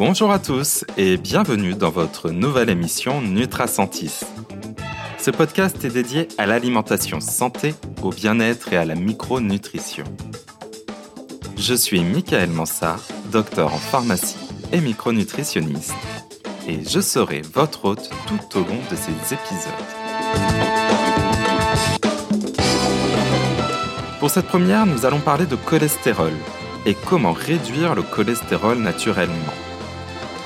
Bonjour à tous et bienvenue dans votre nouvelle émission Nutracentis. Ce podcast est dédié à l'alimentation santé, au bien-être et à la micronutrition. Je suis Michael Mansart, docteur en pharmacie et micronutritionniste, et je serai votre hôte tout au long de ces épisodes. Pour cette première, nous allons parler de cholestérol et comment réduire le cholestérol naturellement.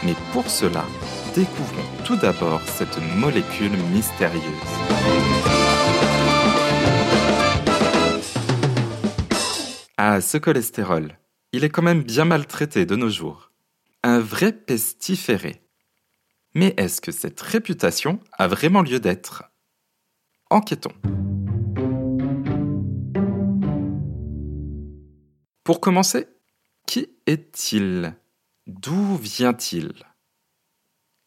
Mais pour cela, découvrons tout d'abord cette molécule mystérieuse. Ah, ce cholestérol, il est quand même bien maltraité de nos jours. Un vrai pestiféré. Mais est-ce que cette réputation a vraiment lieu d'être? Enquêtons. Pour commencer, qui est-il? D'où vient-il?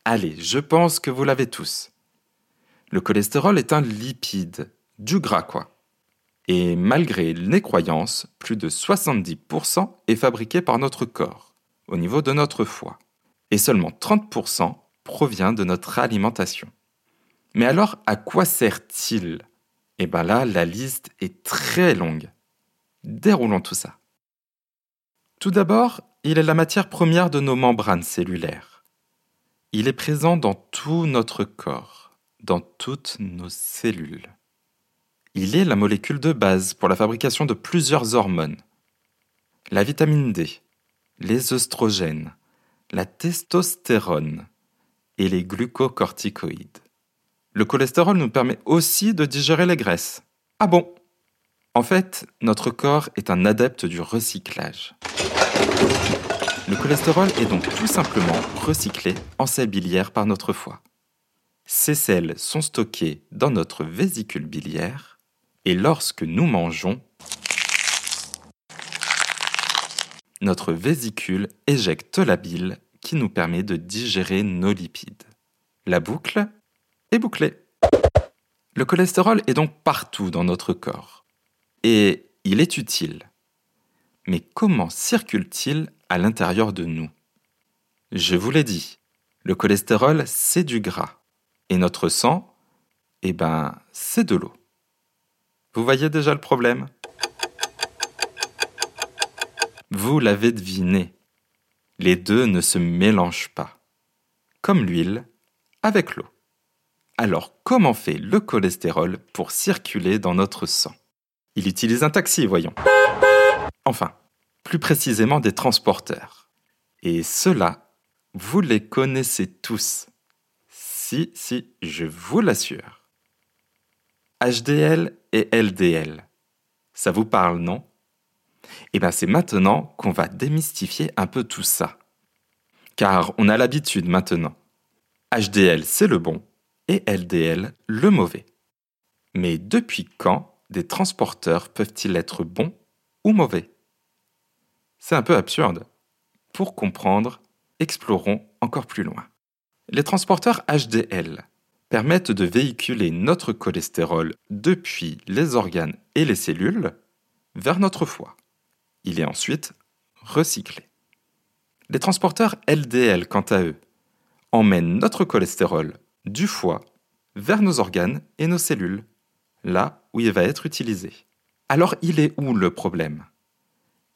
Allez, je pense que vous l'avez tous. Le cholestérol est un lipide, du gras quoi. Et malgré les croyances, plus de 70% est fabriqué par notre corps, au niveau de notre foie. Et seulement 30% provient de notre alimentation. Mais alors, à quoi sert-il? Eh bien là, la liste est très longue. Déroulons tout ça. Tout d'abord, il est la matière première de nos membranes cellulaires. Il est présent dans tout notre corps, dans toutes nos cellules. Il est la molécule de base pour la fabrication de plusieurs hormones. La vitamine D, les œstrogènes, la testostérone et les glucocorticoïdes. Le cholestérol nous permet aussi de digérer les graisses. Ah bon? En fait, notre corps est un adepte du recyclage. Le cholestérol est donc tout simplement recyclé en sels biliaires par notre foie. Ces sels sont stockés dans notre vésicule biliaire et lorsque nous mangeons, notre vésicule éjecte la bile qui nous permet de digérer nos lipides. La boucle est bouclée. Le cholestérol est donc partout dans notre corps et il est utile. Mais comment circule-t-il à l'intérieur de nous? Je vous l'ai dit, le cholestérol, c'est du gras. Et notre sang, eh ben, c'est de l'eau. Vous voyez déjà le problème? Vous l'avez deviné. Les deux ne se mélangent pas. Comme l'huile avec l'eau. Alors comment fait le cholestérol pour circuler dans notre sang? Il utilise un taxi, voyons. Enfin, plus précisément des transporteurs. Et ceux-là, vous les connaissez tous. Si, si, je vous l'assure. HDL et LDL. Ça vous parle, non? Eh bien, c'est maintenant qu'on va démystifier un peu tout ça. Car on a l'habitude maintenant. HDL, c'est le bon, et LDL, le mauvais. Mais depuis quand des transporteurs peuvent-ils être bons ou mauvais? C'est un peu absurde. Pour comprendre, explorons encore plus loin. Les transporteurs HDL permettent de véhiculer notre cholestérol depuis les organes et les cellules vers notre foie. Il est ensuite recyclé. Les transporteurs LDL, quant à eux, emmènent notre cholestérol du foie vers nos organes et nos cellules, là où il va être utilisé. Alors il est où le problème?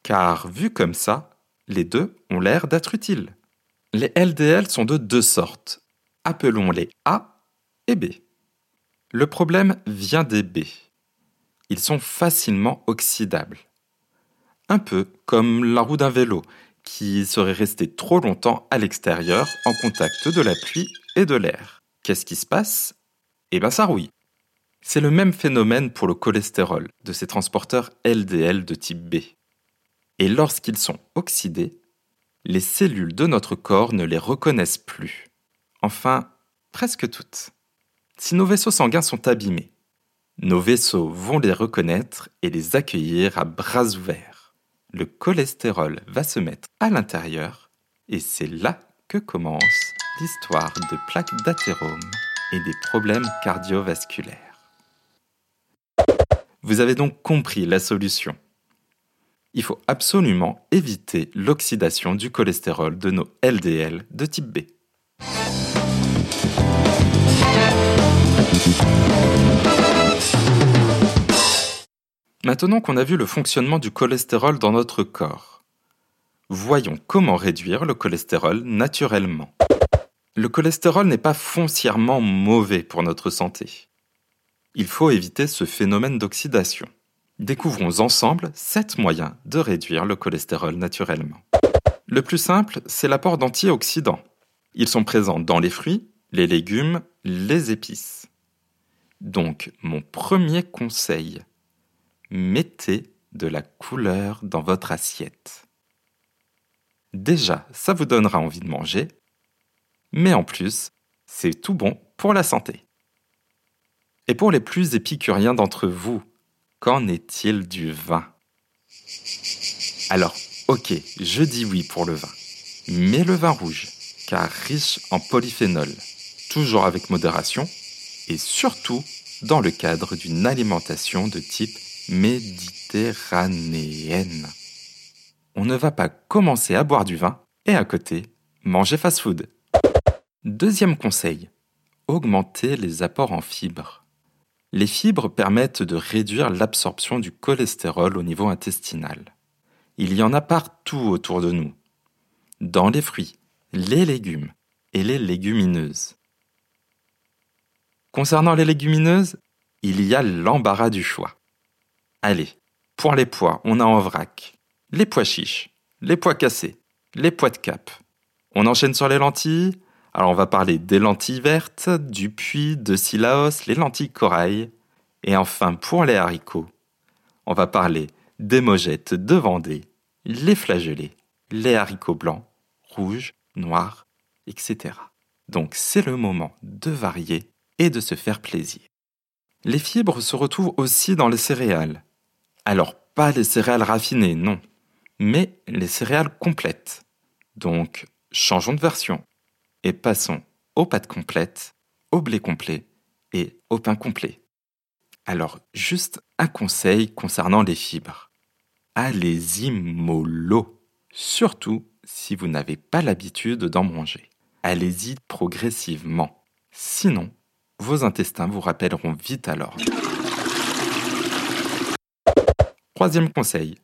Car vu comme ça, les deux ont l'air d'être utiles. Les LDL sont de deux sortes. Appelons-les A et B. Le problème vient des B. Ils sont facilement oxydables. Un peu comme la roue d'un vélo qui serait resté trop longtemps à l'extérieur en contact de la pluie et de l'air. Qu'est-ce qui se passe? Eh bien ça rouille. C'est le même phénomène pour le cholestérol de ces transporteurs LDL de type B et lorsqu'ils sont oxydés, les cellules de notre corps ne les reconnaissent plus. Enfin, presque toutes. Si nos vaisseaux sanguins sont abîmés, nos vaisseaux vont les reconnaître et les accueillir à bras ouverts. Le cholestérol va se mettre à l'intérieur et c'est là que commence l'histoire de plaques d'athérome et des problèmes cardiovasculaires. Vous avez donc compris la solution il faut absolument éviter l'oxydation du cholestérol de nos LDL de type B. Maintenant qu'on a vu le fonctionnement du cholestérol dans notre corps, voyons comment réduire le cholestérol naturellement. Le cholestérol n'est pas foncièrement mauvais pour notre santé. Il faut éviter ce phénomène d'oxydation. Découvrons ensemble 7 moyens de réduire le cholestérol naturellement. Le plus simple, c'est l'apport d'antioxydants. Ils sont présents dans les fruits, les légumes, les épices. Donc, mon premier conseil, mettez de la couleur dans votre assiette. Déjà, ça vous donnera envie de manger, mais en plus, c'est tout bon pour la santé. Et pour les plus épicuriens d'entre vous, qu'en est-il du vin? Alors, ok, je dis oui pour le vin, mais le vin rouge, car riche en polyphénol, toujours avec modération, et surtout dans le cadre d'une alimentation de type méditerranéenne. On ne va pas commencer à boire du vin et à côté, manger fast-food. Deuxième conseil, augmenter les apports en fibres. Les fibres permettent de réduire l'absorption du cholestérol au niveau intestinal. Il y en a partout autour de nous, dans les fruits, les légumes et les légumineuses. Concernant les légumineuses, il y a l'embarras du choix. Allez, pour les pois, on a en vrac les pois chiches, les pois cassés, les pois de cap. On enchaîne sur les lentilles. Alors on va parler des lentilles vertes, du puits, de Silaos, les lentilles corail. Et enfin pour les haricots, on va parler des mogettes de Vendée, les flageolets, les haricots blancs, rouges, noirs, etc. Donc c'est le moment de varier et de se faire plaisir. Les fibres se retrouvent aussi dans les céréales. Alors, pas les céréales raffinées, non, mais les céréales complètes. Donc, changeons de version et passons aux pâtes complètes, au blé complet et au pain complet. Alors, juste un conseil concernant les fibres. Allez-y mollo, surtout si vous n'avez pas l'habitude d'en manger. Allez-y progressivement. Sinon, vos intestins vous rappelleront vite alors. Troisième conseil,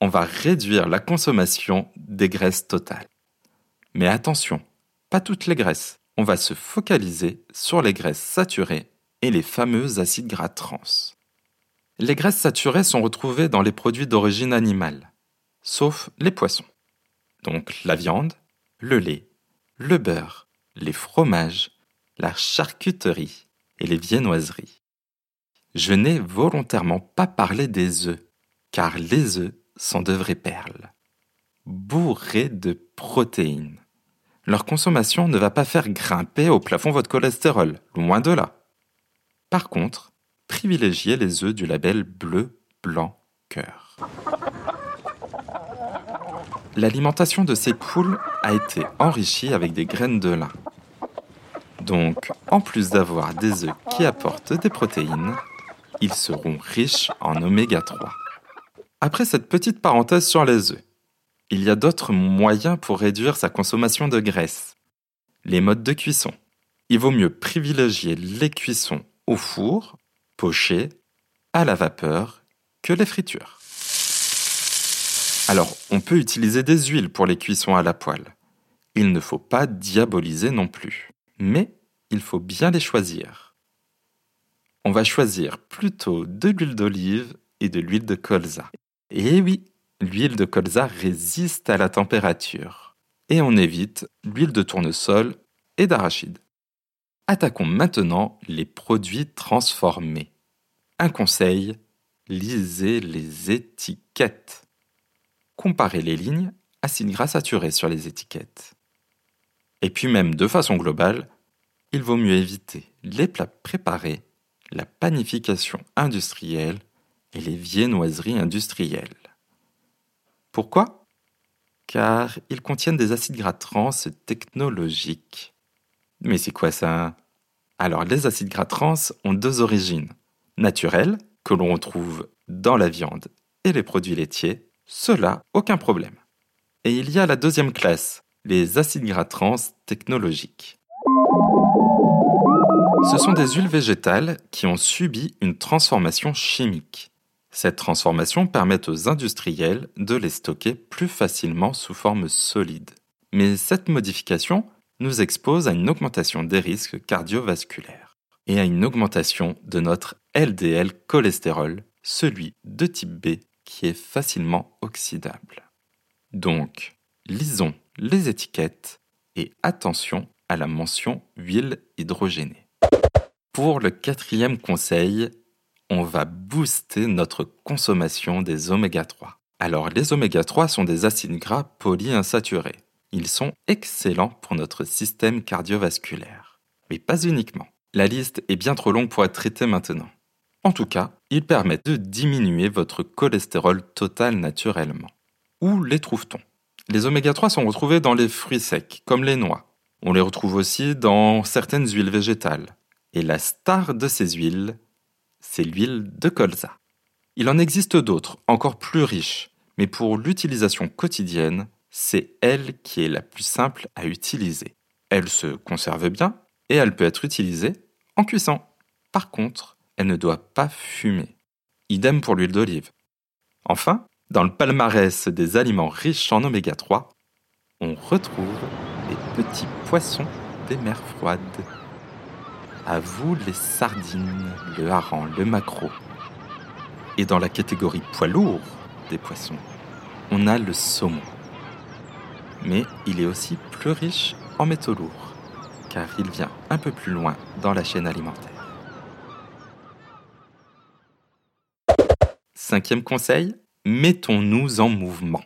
on va réduire la consommation des graisses totales. Mais attention, pas toutes les graisses. On va se focaliser sur les graisses saturées et les fameux acides gras trans. Les graisses saturées sont retrouvées dans les produits d'origine animale, sauf les poissons. Donc la viande, le lait, le beurre, les fromages, la charcuterie et les viennoiseries. Je n'ai volontairement pas parlé des œufs car les œufs sont de vraies perles, bourrés de protéines. Leur consommation ne va pas faire grimper au plafond votre cholestérol, loin de là. Par contre, privilégiez les œufs du label bleu, blanc, cœur. L'alimentation de ces poules a été enrichie avec des graines de lin. Donc, en plus d'avoir des œufs qui apportent des protéines, ils seront riches en oméga 3. Après cette petite parenthèse sur les œufs, il y a d'autres moyens pour réduire sa consommation de graisse. Les modes de cuisson. Il vaut mieux privilégier les cuissons au four, pochées, à la vapeur, que les fritures. Alors, on peut utiliser des huiles pour les cuissons à la poêle. Il ne faut pas diaboliser non plus. Mais il faut bien les choisir. On va choisir plutôt de l'huile d'olive et de l'huile de colza. Et oui, l'huile de colza résiste à la température. Et on évite l'huile de tournesol et d'arachide. Attaquons maintenant les produits transformés. Un conseil, lisez les étiquettes. Comparez les lignes acides gras saturés sur les étiquettes. Et puis même de façon globale, il vaut mieux éviter les plats préparés, la panification industrielle et les viennoiseries industrielles. Pourquoi? Car ils contiennent des acides gras trans technologiques. Mais c'est quoi ça? Alors les acides gras trans ont deux origines. Naturelles, que l'on retrouve dans la viande et les produits laitiers, cela, aucun problème. Et il y a la deuxième classe, les acides gras trans technologiques. Ce sont des huiles végétales qui ont subi une transformation chimique. Cette transformation permet aux industriels de les stocker plus facilement sous forme solide. Mais cette modification nous expose à une augmentation des risques cardiovasculaires et à une augmentation de notre LDL cholestérol, celui de type B qui est facilement oxydable. Donc, lisons les étiquettes et attention à la mention huile hydrogénée. Pour le quatrième conseil, on va booster notre consommation des oméga 3. Alors les oméga 3 sont des acides gras polyinsaturés. Ils sont excellents pour notre système cardiovasculaire. Mais pas uniquement. La liste est bien trop longue pour être traitée maintenant. En tout cas, ils permettent de diminuer votre cholestérol total naturellement. Où les trouve-t-on? Les oméga 3 sont retrouvés dans les fruits secs, comme les noix. On les retrouve aussi dans certaines huiles végétales. Et la star de ces huiles, c'est l'huile de colza. Il en existe d'autres, encore plus riches, mais pour l'utilisation quotidienne, c'est elle qui est la plus simple à utiliser. Elle se conserve bien et elle peut être utilisée en cuisson. Par contre, elle ne doit pas fumer. Idem pour l'huile d'olive. Enfin, dans le palmarès des aliments riches en oméga 3, on retrouve les petits poissons des mers froides. À vous les sardines, le hareng, le maquereau. Et dans la catégorie poids lourd des poissons, on a le saumon. Mais il est aussi plus riche en métaux lourds, car il vient un peu plus loin dans la chaîne alimentaire. Cinquième conseil, mettons-nous en mouvement.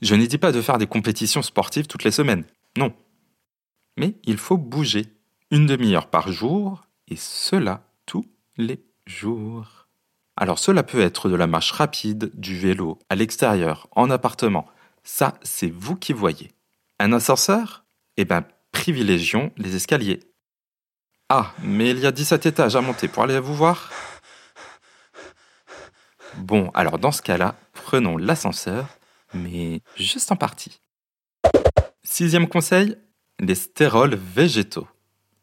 Je ne dis pas de faire des compétitions sportives toutes les semaines, non. Mais il faut bouger une demi-heure par jour, et cela tous les jours. Alors cela peut être de la marche rapide, du vélo, à l'extérieur, en appartement. Ça, c'est vous qui voyez. Un ascenseur? Eh bien, privilégions les escaliers. Ah, mais il y a 17 étages à monter pour aller vous voir Bon, alors dans ce cas-là, prenons l'ascenseur, mais juste en partie. Sixième conseil, les stérols végétaux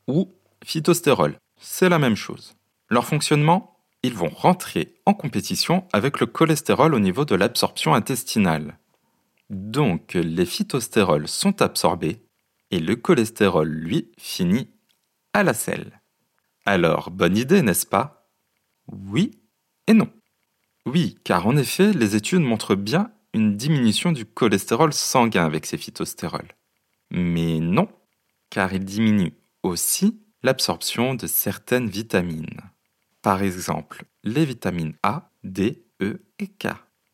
ou phytostérol. C'est la même chose. Leur fonctionnement, ils vont rentrer en compétition avec le cholestérol au niveau de l'absorption intestinale. Donc les phytostérols sont absorbés et le cholestérol, lui, finit à la selle. Alors, bonne idée, n'est-ce pas? Oui et non. Oui, car en effet, les études montrent bien une diminution du cholestérol sanguin avec ces phytostérols. Mais non, car ils diminuent aussi l'absorption de certaines vitamines. Par exemple, les vitamines A, D, E et K.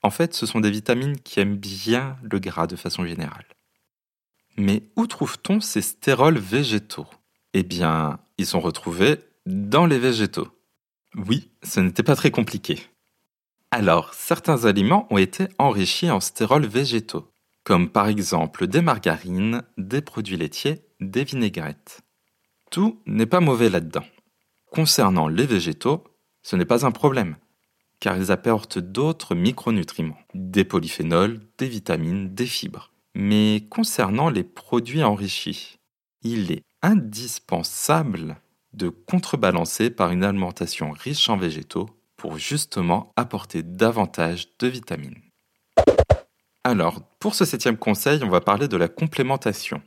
En fait, ce sont des vitamines qui aiment bien le gras de façon générale. Mais où trouve-t-on ces stérols végétaux? Eh bien, ils sont retrouvés dans les végétaux. Oui, ce n'était pas très compliqué. Alors, certains aliments ont été enrichis en stérols végétaux, comme par exemple des margarines, des produits laitiers, des vinaigrettes. Tout n'est pas mauvais là-dedans. Concernant les végétaux, ce n'est pas un problème, car ils apportent d'autres micronutriments, des polyphénols, des vitamines, des fibres. Mais concernant les produits enrichis, il est indispensable de contrebalancer par une alimentation riche en végétaux pour justement apporter davantage de vitamines. Alors, pour ce septième conseil, on va parler de la complémentation.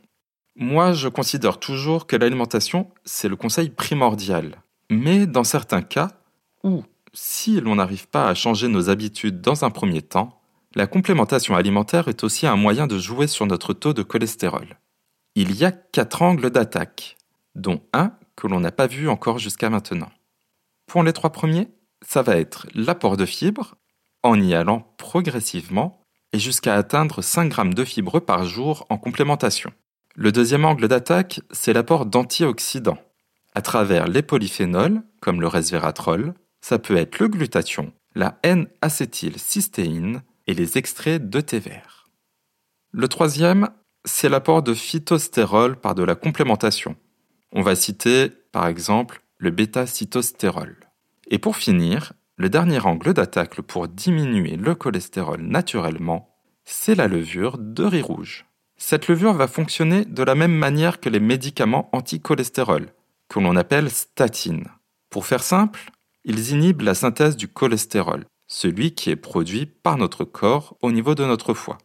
Moi, je considère toujours que l'alimentation, c'est le conseil primordial. Mais dans certains cas, ou si l'on n'arrive pas à changer nos habitudes dans un premier temps, la complémentation alimentaire est aussi un moyen de jouer sur notre taux de cholestérol. Il y a quatre angles d'attaque, dont un que l'on n'a pas vu encore jusqu'à maintenant. Pour les trois premiers, ça va être l'apport de fibres, en y allant progressivement, et jusqu'à atteindre 5 grammes de fibres par jour en complémentation. Le deuxième angle d'attaque, c'est l'apport d'antioxydants. À travers les polyphénols, comme le resveratrol, ça peut être le glutathion, la N-acétylcystéine et les extraits de thé vert. Le troisième, c'est l'apport de phytostérol par de la complémentation. On va citer, par exemple, le bêta-cytostérol. Et pour finir, le dernier angle d'attaque pour diminuer le cholestérol naturellement, c'est la levure de riz rouge. Cette levure va fonctionner de la même manière que les médicaments anti-cholestérol, que l'on appelle statines. Pour faire simple, ils inhibent la synthèse du cholestérol, celui qui est produit par notre corps au niveau de notre foie.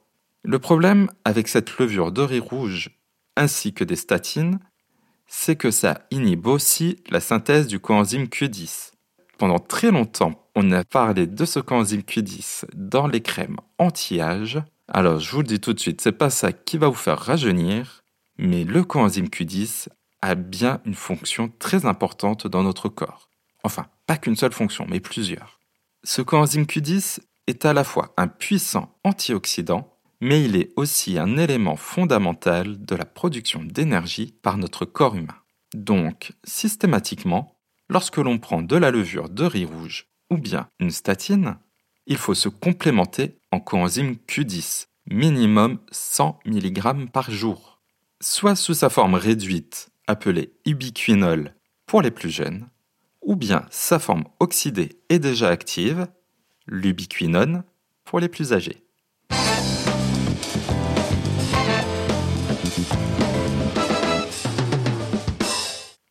Le problème avec cette levure de riz rouge ainsi que des statines, c'est que ça inhibe aussi la synthèse du coenzyme Q10. Pendant très longtemps, on a parlé de ce coenzyme Q10 dans les crèmes anti-âge. Alors je vous le dis tout de suite, c'est pas ça qui va vous faire rajeunir, mais le coenzyme Q10 a bien une fonction très importante dans notre corps. Enfin, pas qu'une seule fonction, mais plusieurs. Ce coenzyme Q10 est à la fois un puissant antioxydant, mais il est aussi un élément fondamental de la production d'énergie par notre corps humain. Donc, systématiquement, lorsque l'on prend de la levure de riz rouge ou bien une statine, il faut se complémenter en coenzyme Q10, minimum 100 mg par jour, soit sous sa forme réduite, appelée ubiquinol pour les plus jeunes, ou bien sa forme oxydée et déjà active, l'ubiquinone, pour les plus âgés.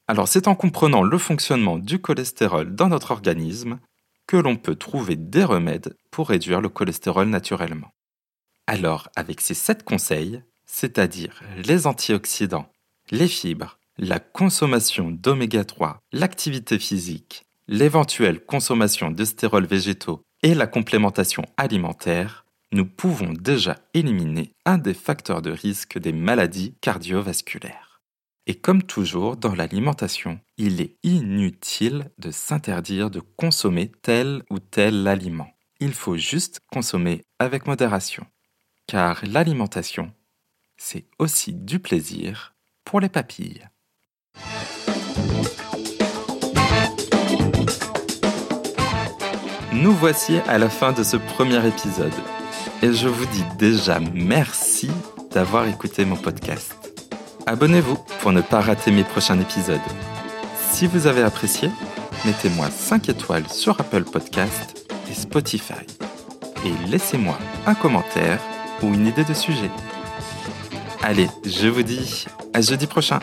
Alors c'est en comprenant le fonctionnement du cholestérol dans notre organisme que l'on peut trouver des remèdes pour réduire le cholestérol naturellement. Alors avec ces sept conseils, c'est-à-dire les antioxydants, les fibres, la consommation d'oméga 3, l'activité physique, l'éventuelle consommation de stérols végétaux et la complémentation alimentaire, nous pouvons déjà éliminer un des facteurs de risque des maladies cardiovasculaires. Et comme toujours dans l'alimentation, il est inutile de s'interdire de consommer tel ou tel aliment. Il faut juste consommer avec modération. Car l'alimentation, c'est aussi du plaisir pour les papilles. Nous voici à la fin de ce premier épisode. Et je vous dis déjà merci d'avoir écouté mon podcast. Abonnez-vous pour ne pas rater mes prochains épisodes. Si vous avez apprécié, mettez-moi 5 étoiles sur Apple Podcast et Spotify. Et laissez-moi un commentaire ou une idée de sujet. Allez, je vous dis à jeudi prochain.